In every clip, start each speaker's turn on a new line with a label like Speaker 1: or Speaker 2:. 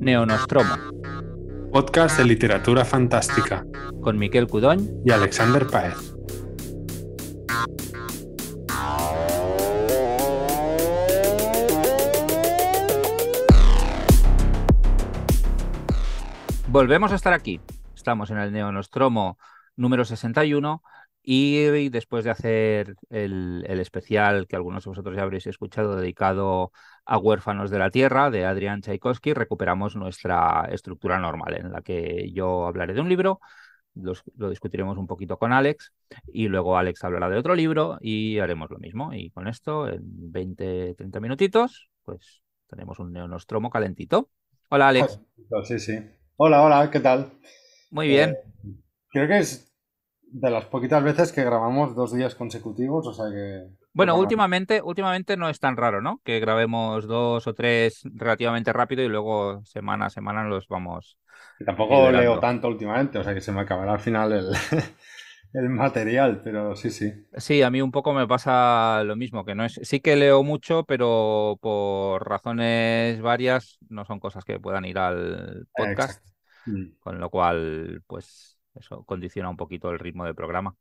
Speaker 1: Neonostromo.
Speaker 2: Podcast de literatura fantástica.
Speaker 1: Con Miquel Cudoñ
Speaker 2: y Alexander Paez.
Speaker 1: Volvemos a estar aquí. Estamos en el Neonostromo número 61 y después de hacer el, especial que algunos de vosotros ya habréis escuchado dedicado a Huérfanos de la Tierra de Adrián Tchaikovsky, recuperamos nuestra estructura normal en la que yo hablaré de un libro, lo discutiremos un poquito con Alex y luego Alex hablará de otro libro y haremos lo mismo. Y con esto, en 20-30 minutitos, pues tenemos un neonostromo calentito. Hola Alex.
Speaker 3: Sí, sí. Hola, hola, ¿qué tal?
Speaker 1: Muy bien.
Speaker 3: Eh, creo que es de las poquitas veces que grabamos dos días consecutivos, o sea que...
Speaker 1: Bueno, últimamente, últimamente no es tan raro, ¿no? Que grabemos dos o tres relativamente rápido y luego semana a semana los vamos...
Speaker 3: tampoco leo tanto últimamente, o sea que se me acabará al final el, el material, pero sí, sí.
Speaker 1: Sí, a mí un poco me pasa lo mismo, que no es... Sí que leo mucho, pero por razones varias no son cosas que puedan ir al podcast. Mm. Con lo cual, pues eso condiciona un poquito el ritmo del programa.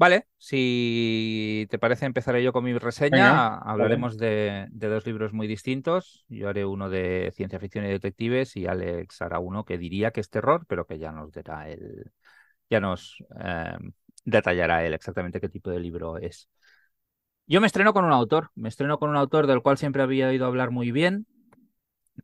Speaker 1: Vale, si te parece, empezaré yo con mi reseña. Hablaremos de, dos libros muy distintos. Yo haré uno de ciencia ficción y detectives y Alex hará uno que diría que es terror, pero que ya nos dará el, ya nos eh, detallará él exactamente qué tipo de libro es. Yo me estreno con un autor, me estreno con un autor del cual siempre había oído hablar muy bien,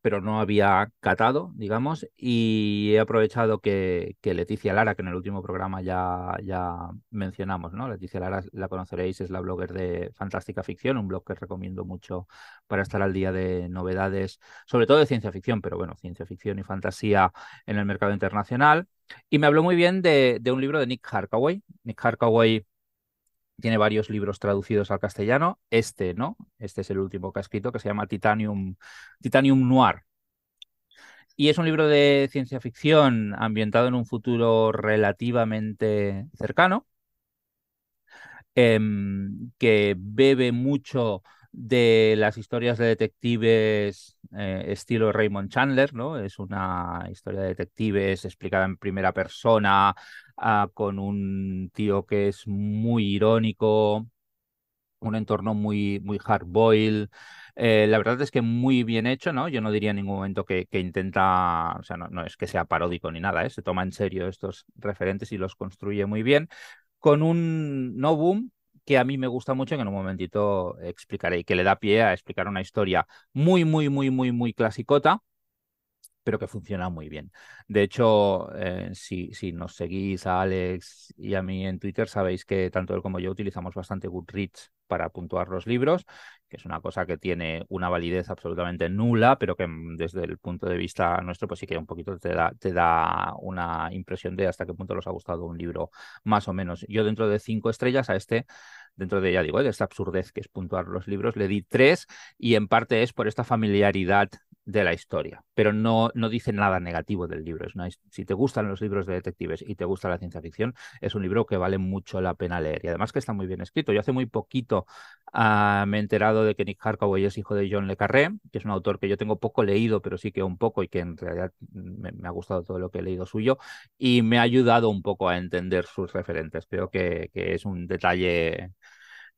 Speaker 1: pero no había catado, digamos, y he aprovechado que, Leticia Lara, que en el último programa ya, ya mencionamos, ¿no? Leticia Lara la conoceréis, es la blogger de Fantástica Ficción, un blog que recomiendo mucho para estar al día de novedades, sobre todo de ciencia ficción, pero bueno, ciencia ficción y fantasía en el mercado internacional. Y me habló muy bien de, de un libro de Nick Harkaway. Nick Harkaway tiene varios libros traducidos al castellano. Este, ¿no? Este es el último que ha escrito, que se llama Titanium, Titanium Noir. Y es un libro de ciencia ficción ambientado en un futuro relativamente cercano, em, que bebe mucho de las historias de detectives eh, estilo Raymond Chandler, ¿no? Es una historia de detectives explicada en primera persona, Ah, con un tío que es muy irónico, un entorno muy, muy hard boil. Eh, la verdad es que muy bien hecho, ¿no? Yo no diría en ningún momento que, que intenta, o sea, no, no, es que sea paródico ni nada, ¿eh? Se toma en serio estos referentes y los construye muy bien, con un no boom que a mí me gusta mucho, que en un momentito explicaré, y que le da pie a explicar una historia muy, muy, muy, muy, muy clasicota, pero que funciona muy bien. De hecho, eh, si, si, nos seguís a Alex y a mí en Twitter, sabéis que tanto él como yo utilizamos bastante Goodreads para puntuar los libros, que es una cosa que tiene una validez absolutamente nula, pero que mm, desde el punto de vista nuestro, pues sí que un poquito te da, te da una impresión de hasta qué punto los ha gustado un libro, más o menos. Yo dentro de cinco estrellas a este dentro de, ya digo, de esta absurdez que es puntuar los libros, le di tres y en parte es por esta familiaridad de la historia, pero no, no dice nada negativo del libro. Es si te gustan los libros de detectives y te gusta la ciencia ficción, es un libro que vale mucho la pena leer y además que está muy bien escrito. Yo hace muy poquito ah, me he enterado de que Nick Harkaway es hijo de John Le Carré, que es un autor que yo tengo poco leído, pero sí que un poco y que en realidad me, ha gustado todo lo que he leído suyo y me ha ayudado un poco a entender sus referentes. Creo que, que es un detalle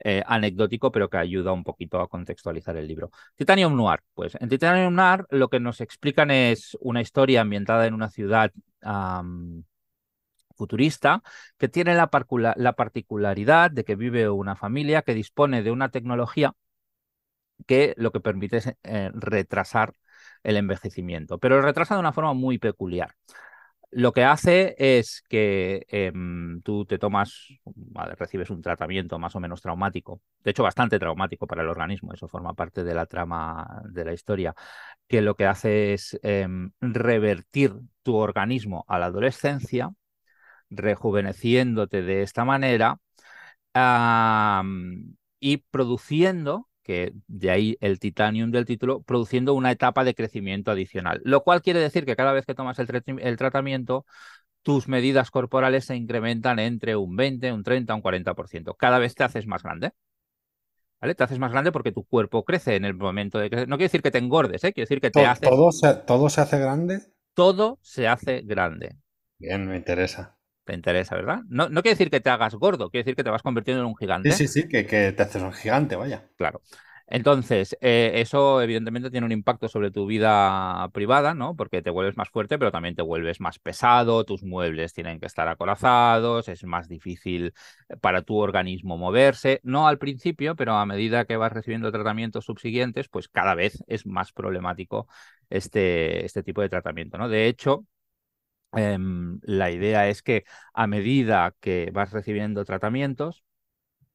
Speaker 1: eh, anecdótico, pero que ayuda un poquito a contextualizar el libro. Titanium Noir, pues en Titanium Noir lo que nos explican es una historia ambientada en una ciudad futurista que tiene la, particularidad de que vive una familia que dispone de una tecnología que lo que permite es eh, retrasar el envejecimiento, pero lo retrasa de una forma muy peculiar lo que hace es que em, tú te tomas, recibes un tratamiento más o menos traumático, de hecho bastante traumático para el organismo, eso forma parte de la trama de la historia, que lo que hace es em, revertir tu organismo a la adolescencia, rejuveneciéndote de esta manera y produciendo que de ahí el titanium del título, produciendo una etapa de crecimiento adicional. Lo cual quiere decir que cada vez que tomas el, el tratamiento, tus medidas corporales se incrementan entre un 20, un 30, un 40%. Cada vez te haces más grande. ¿Vale? Te haces más grande porque tu cuerpo crece en el momento de crecer. No quiere decir que te engordes, ¿eh? quiere decir que te
Speaker 3: ¿Todo,
Speaker 1: haces.
Speaker 3: todo se, ¿Todo se hace grande?
Speaker 1: Todo se hace grande.
Speaker 3: Bien, me interesa.
Speaker 1: Te interesa, ¿verdad? No, no quiere decir que te hagas gordo, quiere decir que te vas convirtiendo en un gigante.
Speaker 3: Sí, sí, sí, que, que te haces un gigante, vaya.
Speaker 1: Claro. Entonces, eh, eso evidentemente tiene un impacto sobre tu vida privada, ¿no? Porque te vuelves más fuerte, pero también te vuelves más pesado, tus muebles tienen que estar acorazados, es más difícil para tu organismo moverse. No al principio, pero a medida que vas recibiendo tratamientos subsiguientes, pues cada vez es más problemático este, este tipo de tratamiento, ¿no? De hecho, em, la idea es que a medida que vas recibiendo tratamientos,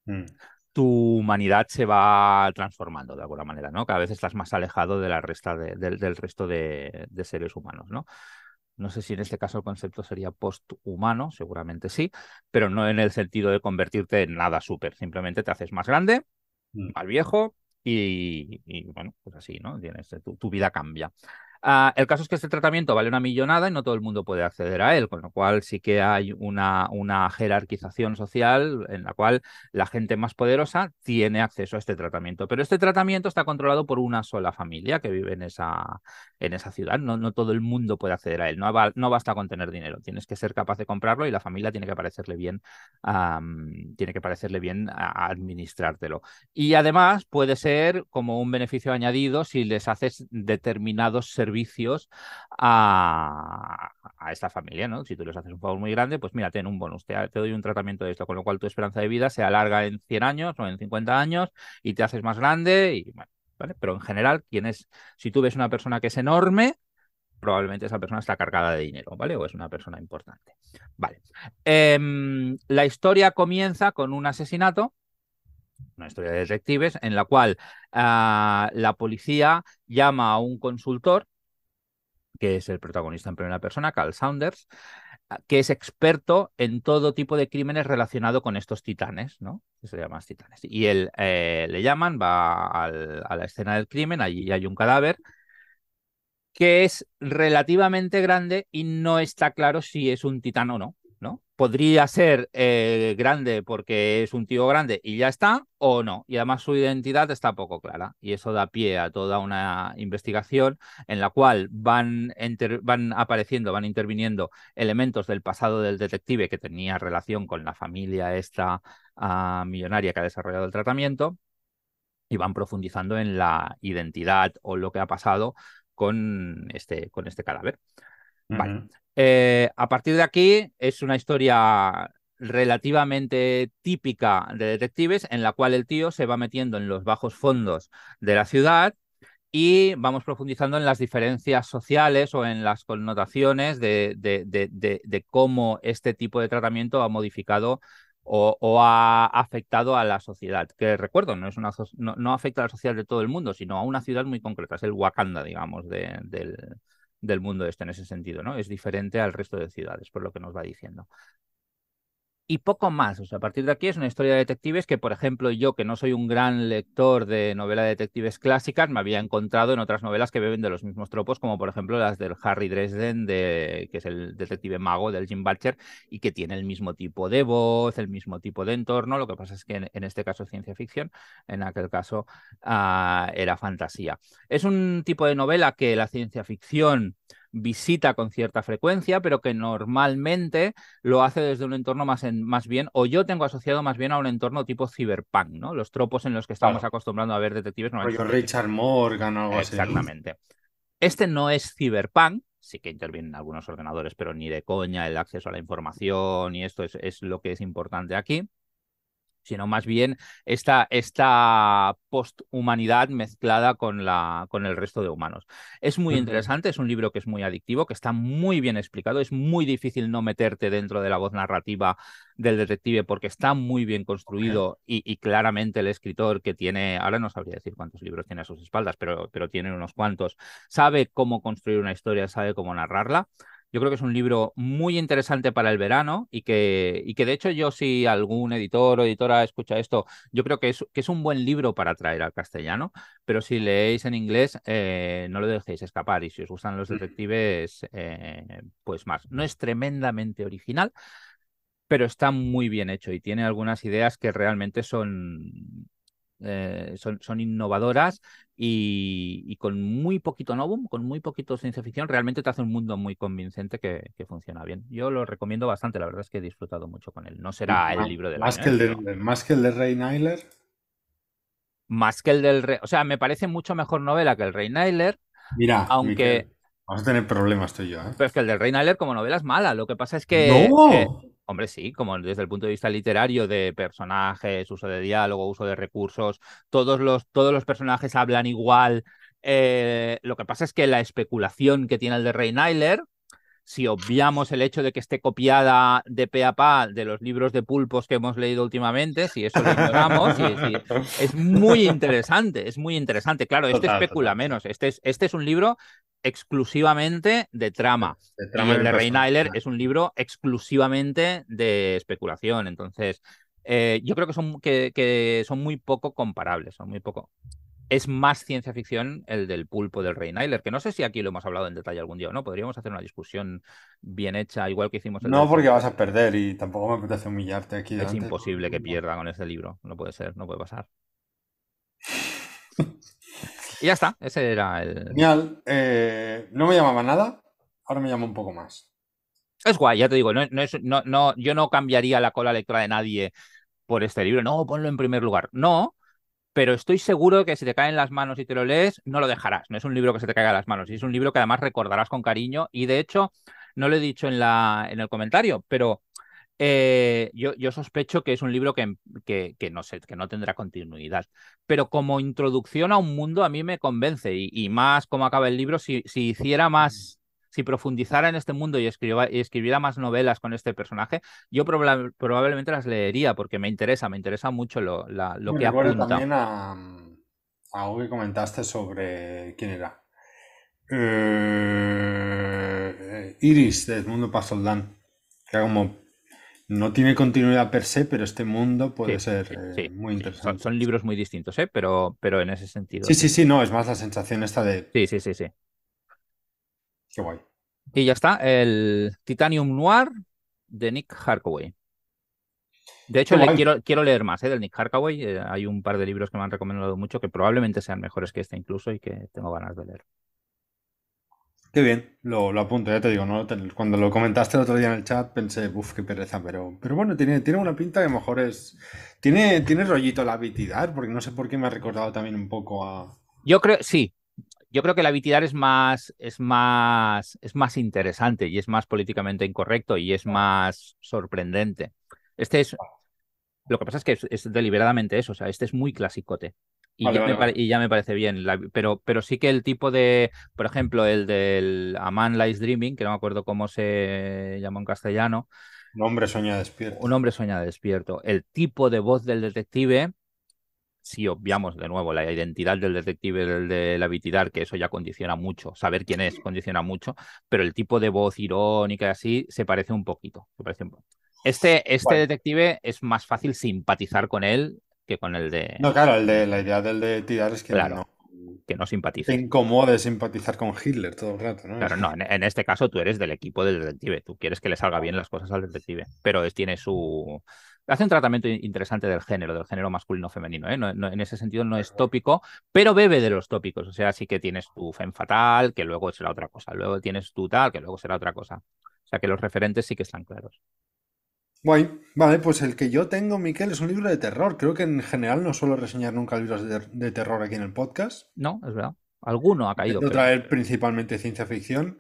Speaker 3: Mm.
Speaker 1: tu humanidad se va transformando de alguna manera, ¿no? Cada vez estás más alejado de la resta de- del, del resto de, de seres humanos, ¿no? No sé si en este caso el concepto sería posthumano, seguramente sí, pero no en el sentido de convertirte en nada súper, simplemente te haces más grande,
Speaker 3: Mm.
Speaker 1: más viejo y, y, bueno, pues así, ¿no? Tienes, tu, tu vida cambia. Ah, el caso es que este tratamiento vale una millonada y no todo el mundo puede acceder a él, con lo cual sí que hay una, una jerarquización social en la cual la gente más poderosa tiene acceso a este tratamiento. Pero este tratamiento está controlado por una sola familia que vive en esa, en esa ciudad. No, no todo el mundo puede acceder a él. No, va- no basta con tener dinero. Tienes que ser capaz de comprarlo y la familia tiene que parecerle bien, am, tiene que parecerle bien a- administrártelo. Y además puede ser como un beneficio añadido si les haces determinados servicios a, a esta familia, ¿no? Si tú les haces un favor muy grande, pues mira, ten un bonus, te, doy un tratamiento de esto, con lo cual tu esperanza de vida se alarga en 100 años o en 50 años y te haces más grande y bueno, ¿vale? Pero en general, si tú ves una persona que es enorme, probablemente esa persona está cargada de dinero, ¿vale? O es una persona importante. Vale. Em, la historia comienza con un asesinato una historia de detectives en la cual ah, la policía llama a un consultor, que es el protagonista en primera persona, Carl Saunders, ah, que es experto en todo tipo de crímenes relacionados con estos titanes, ¿no? Se llaman titanes. Y él eh, le llaman, va al- a la escena del crimen, allí hay un cadáver que es relativamente grande y no está claro si es un titán o no. Podría ser eh, grande porque es un tío grande y ya está, o no. Y además su identidad está poco clara. Y eso da pie a toda una investigación en la cual van, van apareciendo, van interviniendo elementos del pasado del detective que tenía relación con la familia esta ah, millonaria que ha desarrollado el tratamiento y van profundizando en la identidad o lo que ha pasado con este, con este cadáver. Vale. Eh, a partir de aquí es una historia relativamente típica de detectives en la cual el tío se va metiendo en los bajos fondos de la ciudad y vamos profundizando en las diferencias sociales o en las connotaciones de, de- de- cómo este tipo de tratamiento ha modificado o, o ha afectado a la sociedad. Que recuerdo, no, es una, no, no afecta a la sociedad de todo el mundo, sino a una ciudad muy concreta. Es el Wakanda, digamos, de- del, del mundo este en ese sentido, ¿no? Es diferente al resto de ciudades, por lo que nos va diciendo. Y poco más, o sea, a partir de aquí es una historia de detectives que, por ejemplo, yo, que no soy un gran lector de novela de detectives clásicas, me había encontrado en otras novelas que beben de los mismos tropos, como por ejemplo las del Harry Dresden, de, que es el detective mago del Jim Butcher, y que tiene el mismo tipo de voz, el mismo tipo de entorno, lo que pasa es que en, en este caso es ciencia ficción, en aquel caso ah, era fantasía. Es un tipo de novela que la ciencia ficción visita con cierta frecuencia, pero que normalmente lo hace desde un entorno más, en, más bien, o yo tengo asociado más bien a un entorno tipo cyberpunk, ¿no? Los tropos en los que estamos
Speaker 3: Claro.
Speaker 1: acostumbrando a ver detectives
Speaker 3: Rollo Richard Morgan o algo así. ¿no?
Speaker 1: Exactamente. Este no es cyberpunk, sí que intervienen algunos ordenadores, pero ni de coña el acceso a la información y esto es, es lo que es importante aquí sino más bien esta, esta posthumanidad mezclada con, la, con el resto de humanos. Es muy interesante, es un libro que es muy adictivo, que está muy bien explicado, es muy difícil no meterte dentro de la voz narrativa del detective porque está muy bien construido y, y claramente el escritor que tiene, ahora no sabría decir cuántos libros tiene a sus espaldas, pero, pero tiene unos cuantos, sabe cómo construir una historia, sabe cómo narrarla. Yo creo que es un libro muy interesante para el verano y que, y que de hecho yo si algún editor o editora escucha esto, yo creo que es, que es un buen libro para traer al castellano, pero si leéis en inglés eh, no lo dejéis escapar y si os gustan los detectives, eh, pues más. No es tremendamente original, pero está muy bien hecho y tiene algunas ideas que realmente son eh, son, son, innovadoras y, con muy poquito novum, con muy poquito ciencia ficción, realmente te hace un mundo muy convincente que, funciona bien. Yo lo recomiendo bastante, la verdad es que he disfrutado mucho con él. No será el libro de
Speaker 3: más que el de, Más que el de Rey Nyler.
Speaker 1: Más que el del Rey. O sea, me parece mucho mejor novela que el Rey Nyler.
Speaker 3: Mira,
Speaker 1: aunque.
Speaker 3: vamos a tener problemas tú y yo. ¿eh?
Speaker 1: Pero es que el del Rey Nyler como novela es mala. Lo que pasa es que.
Speaker 3: ¡No!
Speaker 1: Hombre, sí, como desde el punto de vista literario de personajes, uso de diálogo, uso de recursos, todos los, todos los personajes hablan igual. Eh, lo que pasa es que la especulación que tiene el de Rey Nyler, si obviamos el hecho de que esté copiada de pe a pa de los libros de pulpos que hemos leído últimamente, si eso lo ignoramos, es muy interesante, es muy interesante. Claro, este especula menos. Este es, este es un libro exclusivamente de trama. y el de Reinailer es un libro exclusivamente de especulación. Entonces, eh, yo creo que son, que, son muy poco comparables, son muy poco. Es más ciencia ficción el del pulpo del Reinailer, que no sé si aquí lo hemos hablado en detalle algún día o no. Podríamos hacer una discusión bien hecha, igual que hicimos.
Speaker 3: El no, porque vas a perder y tampoco me apetece humillarte aquí.
Speaker 1: Es imposible que pierda con ese libro. No puede ser, no puede pasar. Y ya está, ese era el.
Speaker 3: Genial. Eh, no me llamaba nada, ahora me llama un poco más.
Speaker 1: Es guay, ya te digo, no, no, no, yo no cambiaría la cola lectora de nadie por este libro. No, ponlo en primer lugar. No, pero estoy seguro que si te cae en las manos y te lo lees, no lo dejarás. No es un libro que se te caiga en las manos, y es un libro que además recordarás con cariño. Y de hecho, no lo he dicho en, la, en el comentario, pero eh, yo, yo, sospecho que es un libro que, que, no sé, que no tendrá continuidad. Pero como introducción a un mundo a mí me convence y, más como acaba el libro, si, si, hiciera más, si profundizara en este mundo y, escribiera más novelas con este personaje, yo probablemente las leería porque me interesa, me interesa mucho lo, lo que apunta.
Speaker 3: también a, algo que comentaste sobre quién era. Eh, Iris de Edmundo Pasoldán, que era como no tiene continuidad per se, pero este mundo puede ser eh, muy interesante.
Speaker 1: Son, libros muy distintos, ¿eh? pero, pero en ese sentido.
Speaker 3: Sí, sí, sí, no, es más la sensación esta de.
Speaker 1: Sí, sí, sí, sí.
Speaker 3: Qué guay.
Speaker 1: Y ya está, el Titanium Noir de Nick Harkaway. De hecho, le quiero, quiero leer más ¿eh? del Nick Harkaway. Eh, hay un par de libros que me han recomendado mucho que probablemente sean mejores que este incluso y que tengo ganas de leer.
Speaker 3: Qué bien, lo, apunto, ya te digo, ¿no? cuando lo comentaste el otro día en el chat pensé, uff, qué pereza, pero, pero bueno, tiene, tiene una pinta que a lo mejor es... Tiene, tiene rollito la vitidar, porque no sé por qué me ha recordado también un poco a...
Speaker 1: Yo creo, sí, yo creo que la vitidar es más, es más, es más interesante y es más políticamente incorrecto y es más sorprendente. Este es, lo que pasa es que es, deliberadamente eso, o sea, este es muy clasicote. Y, ya me parece bien, pero, pero sí que el tipo de, por ejemplo, el del A Man Lies Dreaming, que no me acuerdo cómo se llama en castellano.
Speaker 3: Un hombre sueña despierto.
Speaker 1: Un hombre sueña despierto. El tipo de voz del detective, si obviamos de nuevo la identidad del detective del de la vitidar, que eso ya condiciona mucho, saber quién es condiciona mucho, pero el tipo de voz irónica y así se parece un poquito. Este, este detective es más fácil simpatizar con él que con el de.
Speaker 3: No, claro, el de la idea del de tirar es que
Speaker 1: no. Que no simpatice.
Speaker 3: Te incomode simpatizar con Hitler todo el rato, ¿no?
Speaker 1: Claro, no, en, este caso tú eres del equipo del detective. Tú quieres que le salga bien las cosas al detective. Pero es, tiene su. Hace un tratamiento interesante del género, del género masculino-femenino. ¿eh? en ese sentido no es tópico, pero bebe de los tópicos. O sea, sí que tienes tu fem fatal, que luego será otra cosa. Luego tienes tu tal, que luego será otra cosa. O sea, que los referentes sí que están claros.
Speaker 3: Guay. Vale, pues el que yo tengo, Miquel, es un libro de terror. Creo que en general no suelo reseñar nunca libros de, terror aquí en el podcast.
Speaker 1: No, es verdad. Alguno ha caído.
Speaker 3: Quiero traer principalmente ciencia ficción,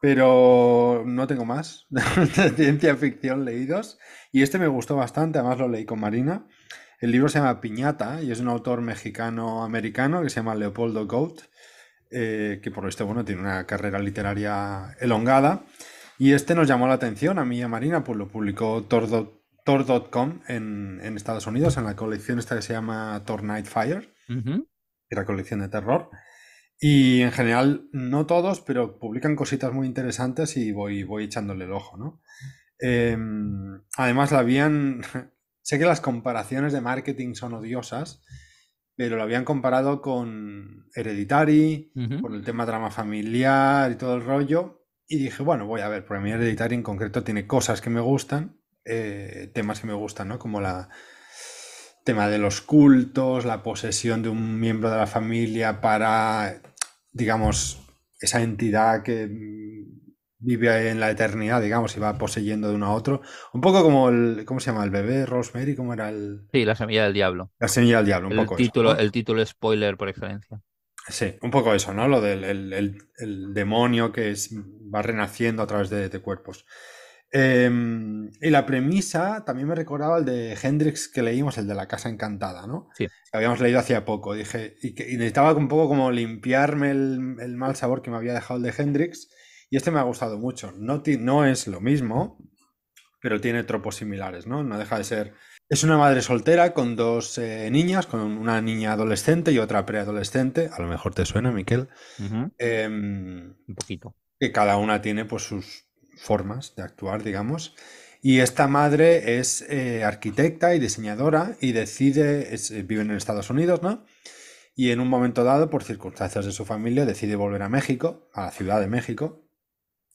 Speaker 3: pero no tengo más de ciencia ficción leídos. Y este me gustó bastante, además lo leí con Marina. El libro se llama Piñata y es un autor mexicano-americano que se llama Leopoldo Goat, eh, que por lo visto, bueno, tiene una carrera literaria elongada. Y este nos llamó la atención a mí y a Marina, pues lo publicó Tor.com en, en, Estados Unidos, en la colección esta que se llama Tor Night Fire, que era colección de terror. Y en general, no todos, pero publican cositas muy interesantes y voy, voy echándole el ojo, ¿no? Em, además, la habían. sé que las comparaciones de marketing son odiosas, pero lo habían comparado con Hereditary, con el tema drama familiar y todo el rollo. Y dije, bueno, voy a ver, porque mi Hereditary en concreto tiene cosas que me gustan, eh, temas que me gustan, ¿no? Como la, tema de los cultos, la posesión de un miembro de la familia para, digamos, esa entidad que vive en la eternidad, digamos, y va poseyendo de uno a otro. Un poco como el, ¿cómo se llama? El bebé Rosemary, ¿cómo era el...?
Speaker 1: Sí, la semilla del diablo.
Speaker 3: La semilla del diablo, un
Speaker 1: el
Speaker 3: poco
Speaker 1: título,
Speaker 3: eso, ¿no?
Speaker 1: El título spoiler por excelencia.
Speaker 3: Sí, un poco eso, ¿no? Lo del el, el, el demonio que es, va renaciendo a través de, de cuerpos. Eh, y la premisa también me recordaba el de Hendrix que leímos, el de la casa encantada, ¿no?
Speaker 1: Sí.
Speaker 3: Que habíamos leído hacía poco. Dije, y, que, y necesitaba un poco como limpiarme el, el, mal sabor que me había dejado el de Hendrix. Y este me ha gustado mucho. No, no es lo mismo, pero tiene tropos similares, ¿no? No deja de ser. Es una madre soltera con dos eh, niñas, con una niña adolescente y otra preadolescente. A lo mejor te suena, Miquel.
Speaker 1: Uh -huh.
Speaker 3: eh,
Speaker 1: un poquito.
Speaker 3: Que cada una tiene pues sus formas de actuar, digamos. Y esta madre es eh, arquitecta y diseñadora y decide, es, eh, vive en Estados Unidos, ¿no? Y en un momento dado, por circunstancias de su familia, decide volver a México, a la Ciudad de México,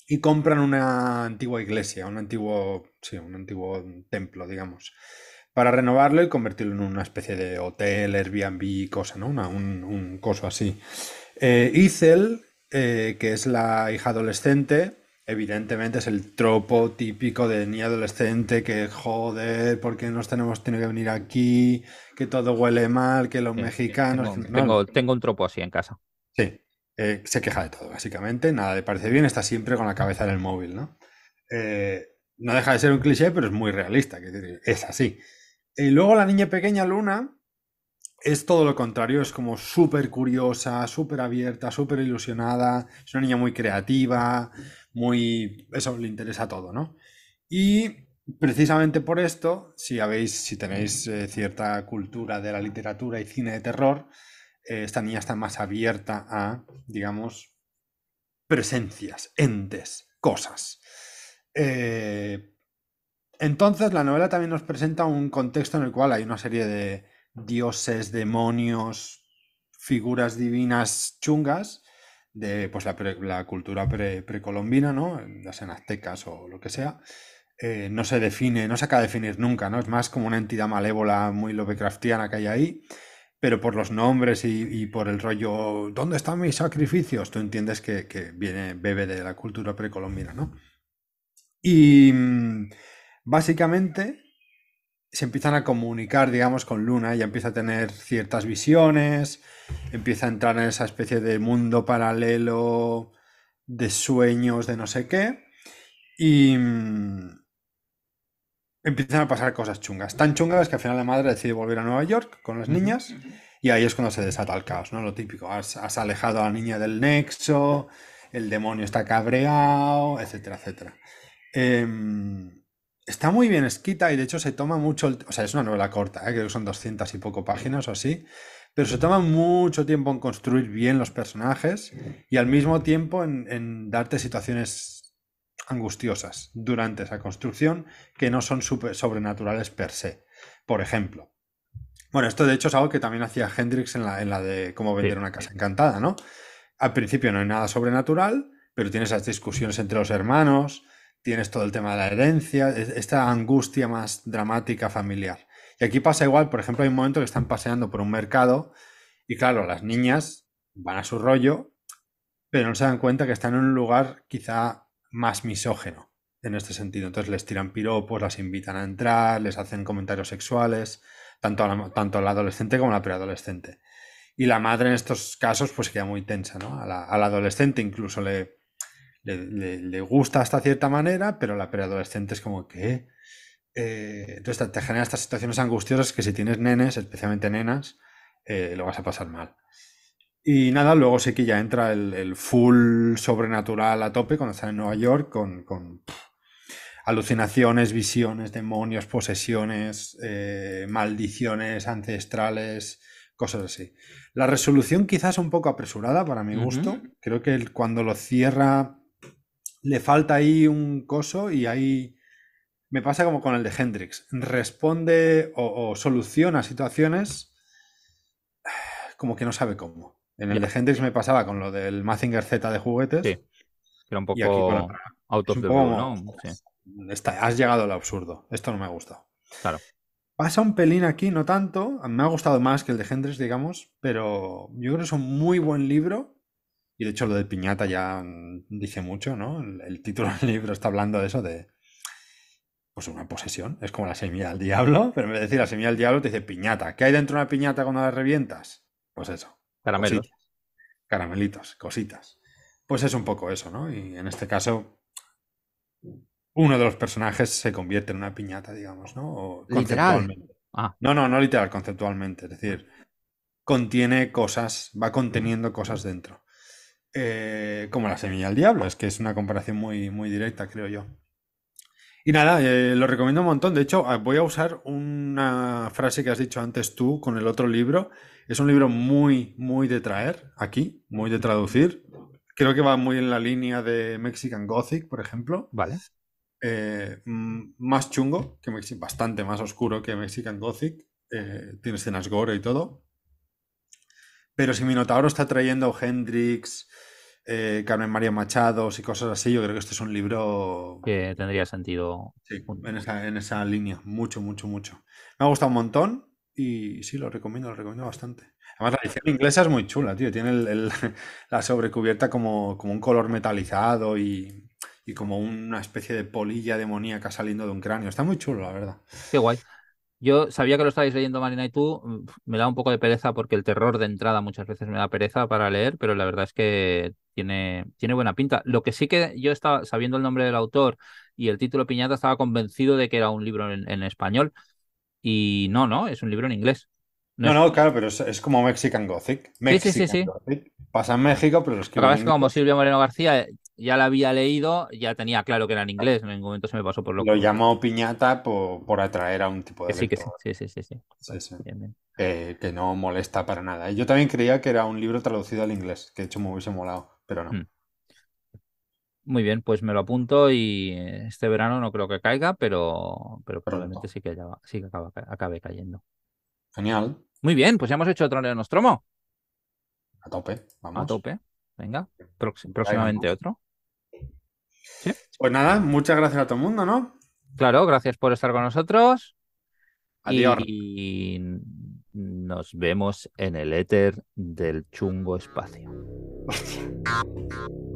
Speaker 3: y compran una antigua iglesia, un antiguo, sí, un antiguo templo, digamos, para renovarlo y convertirlo en una especie de hotel, Airbnb, cosa, ¿no? Una, un, un, coso así. Eh, Ethel, eh, que es la hija adolescente, evidentemente es el tropo típico de niña adolescente que joder, porque nos tenemos tiene que venir aquí, que todo huele mal, que los
Speaker 1: Sí,
Speaker 3: mexicanos.
Speaker 1: Tengo,
Speaker 3: no,
Speaker 1: tengo, tengo un tropo así en casa.
Speaker 3: Sí, eh, se queja de todo, básicamente. Nada le parece bien, está siempre con la cabeza en el móvil, ¿no? Eh, no deja de ser un cliché, pero es muy realista, que es así. Y luego la niña pequeña, Luna, es todo lo contrario, es como súper curiosa, súper abierta, súper ilusionada, es una niña muy creativa, muy... eso le interesa todo, ¿no? Y precisamente por esto, si habéis, si tenéis eh, cierta cultura de la literatura y cine de terror, eh, esta niña está más abierta a, digamos, presencias, entes, cosas. Eh, entonces, la novela también nos presenta un contexto en el cual hay una serie de dioses, demonios, figuras divinas chungas de pues, la, cultura pre, precolombina, ¿no? Ya sean aztecas o lo que sea. Eh, no se define, no se acaba de definir nunca, ¿no? Es más como una entidad malévola muy Lovecraftiana que hay ahí, pero por los nombres y, y por el rollo, ¿dónde están mis sacrificios? Tú entiendes que, que viene, bebe de la cultura precolombina, ¿no? Y mm, básicamente se empiezan a comunicar, digamos, con Luna, ella empieza a tener ciertas visiones, empieza a entrar en esa especie de mundo paralelo de sueños, de no sé qué, y mm, empiezan a pasar cosas chungas. Tan chungas que al final la madre decide volver a Nueva York con las niñas, y ahí es cuando se desata el caos, ¿no? Lo típico, has, has alejado a la niña del nexo, el demonio está cabreado, etcétera, etcétera. Eh, Está muy bien escrita y de hecho se toma mucho, el, o sea, es una novela corta, ¿eh? creo que son 200 y poco páginas o así, pero se toma mucho tiempo en construir bien los personajes y al mismo tiempo en, en darte situaciones angustiosas durante esa construcción que no son super, sobrenaturales per se. Por ejemplo, bueno, esto de hecho es algo que también hacía Hendrix en la, en la de cómo vender sí. una casa encantada, ¿no? Al principio no hay nada sobrenatural, pero tienes esas discusiones entre los hermanos, tienes todo el tema de la herencia, esta angustia más dramática familiar. Y aquí pasa igual, por ejemplo, hay un momento que están paseando por un mercado y claro, las niñas van a su rollo, pero no se dan cuenta que están en un lugar quizá más misógeno en este sentido. Entonces les tiran piropos, las invitan a entrar, les hacen comentarios sexuales, tanto a la, adolescente como a la preadolescente. Y la madre en estos casos pues queda muy tensa, ¿no? A la, a la adolescente incluso le, le, le, le, gusta hasta cierta manera, pero la preadolescente es como que... Eh, entonces te genera estas situaciones angustiosas que si tienes nenes, especialmente nenas, eh, lo vas a pasar mal. Y nada, luego sí que ya entra el, el, full sobrenatural a tope cuando están en Nueva York con, con pff, alucinaciones, visiones, demonios, posesiones, eh, maldiciones ancestrales, cosas así. La resolución quizás un poco apresurada para mi gusto. Uh -huh. Creo que cuando lo cierra le falta ahí un coso y ahí me pasa como con el de Hendrix. Responde o, o soluciona situaciones como que no sabe cómo. En el de Hendrix me pasaba con lo del Mazinger Z de juguetes.
Speaker 1: Sí. Era un poco bueno, out of the blue, ¿no? Sí.
Speaker 3: Está, has llegado al absurdo. Esto no me ha gustado.
Speaker 1: Claro.
Speaker 3: Pasa un pelín aquí, no tanto. Me ha gustado más que el de Hendrix, digamos, pero yo creo que es un muy buen libro. Y de hecho lo de Piñata ya mm, dice mucho, ¿no? El, el título del libro está hablando de eso, de pues una posesión. Es como la semilla del diablo, pero en vez de decir la semilla del diablo te dice piñata. ¿Qué hay dentro de una piñata cuando la revientas? Pues eso.
Speaker 1: Caramelos.
Speaker 3: cositas. Caramelitos, cositas. Pues es un poco eso, ¿no? Y en este caso, uno de los personajes se convierte en una piñata, digamos, ¿no? O
Speaker 1: Literal.
Speaker 3: conceptualmente.
Speaker 1: Ah,
Speaker 3: No, no, no literal, conceptualmente. Es decir, contiene cosas, va conteniendo cosas dentro. Eh, como la semilla del diablo, es que es una comparación muy, muy directa, creo yo. Y nada, eh, lo recomiendo un montón. De hecho, ah, voy a usar una frase que has dicho antes tú con el otro libro. Es un libro muy, muy de traer aquí, muy de traducir. Creo que va muy en la línea de Mexican Gothic, por ejemplo.
Speaker 1: vale.
Speaker 3: Eh, más chungo, que bastante más oscuro que Mexican Gothic. Eh, tiene escenas gore y todo. Pero si Minotauro está trayendo Hendrix, eh, Carmen María Machados y cosas así, yo creo que este es un libro
Speaker 1: Que tendría sentido.
Speaker 3: sí, en esa, en esa línea. Mucho, mucho, mucho. Me ha gustado un montón y sí, lo recomiendo, lo recomiendo bastante. Además, la edición inglesa es muy chula, tío. Tiene el- el- la sobrecubierta como, como un color metalizado y, y como una especie de polilla demoníaca saliendo de un cráneo. Está muy chulo, la verdad.
Speaker 1: Qué guay. Yo sabía que lo estabais leyendo Marina y tú. mm, Me da un poco de pereza porque el terror de entrada muchas veces me da pereza para leer, pero la verdad es que tiene, tiene buena pinta. Lo que sí que yo estaba, sabiendo el nombre del autor y el título Piñata, estaba convencido de que era un libro en, en español. Y no, no, es un libro en inglés. No
Speaker 3: No,
Speaker 1: es-
Speaker 3: no, claro, pero es, es como Mexican Gothic.
Speaker 1: Sí, sí, sí,
Speaker 3: Mexican
Speaker 1: sí.
Speaker 3: Gothic. Pasa en México, pero
Speaker 1: que es que como
Speaker 3: inglés.
Speaker 1: Silvia Moreno García eh, ya la había leído, ya tenía claro que era en inglés. En ningún momento se me pasó por loco.
Speaker 3: Lo llamó piñata por, por atraer a un tipo de
Speaker 1: Que sí, que sí, sí, sí, sí, sí.
Speaker 3: Sí, sí.
Speaker 1: Bien, bien.
Speaker 3: Eh, que no molesta para nada. Yo también creía que era un libro traducido al inglés, que de hecho me hubiese molado, pero no.
Speaker 1: Mm. Muy bien, pues me lo apunto y eh, este verano no creo que caiga, pero, pero probablemente sí que, sí que acaba- acabe cayendo.
Speaker 3: Genial,
Speaker 1: Muy bien, pues ya hemos hecho otro Nostromo.
Speaker 3: a tope,
Speaker 1: A
Speaker 3: vamos.
Speaker 1: tope. Venga, próximamente
Speaker 3: vamos. Pues nada, muchas gracias a todo el mundo, ¿no?
Speaker 1: Claro, gracias por estar con nosotros.
Speaker 3: Adiós.
Speaker 1: Y nos vemos en el éter del chungo espacio.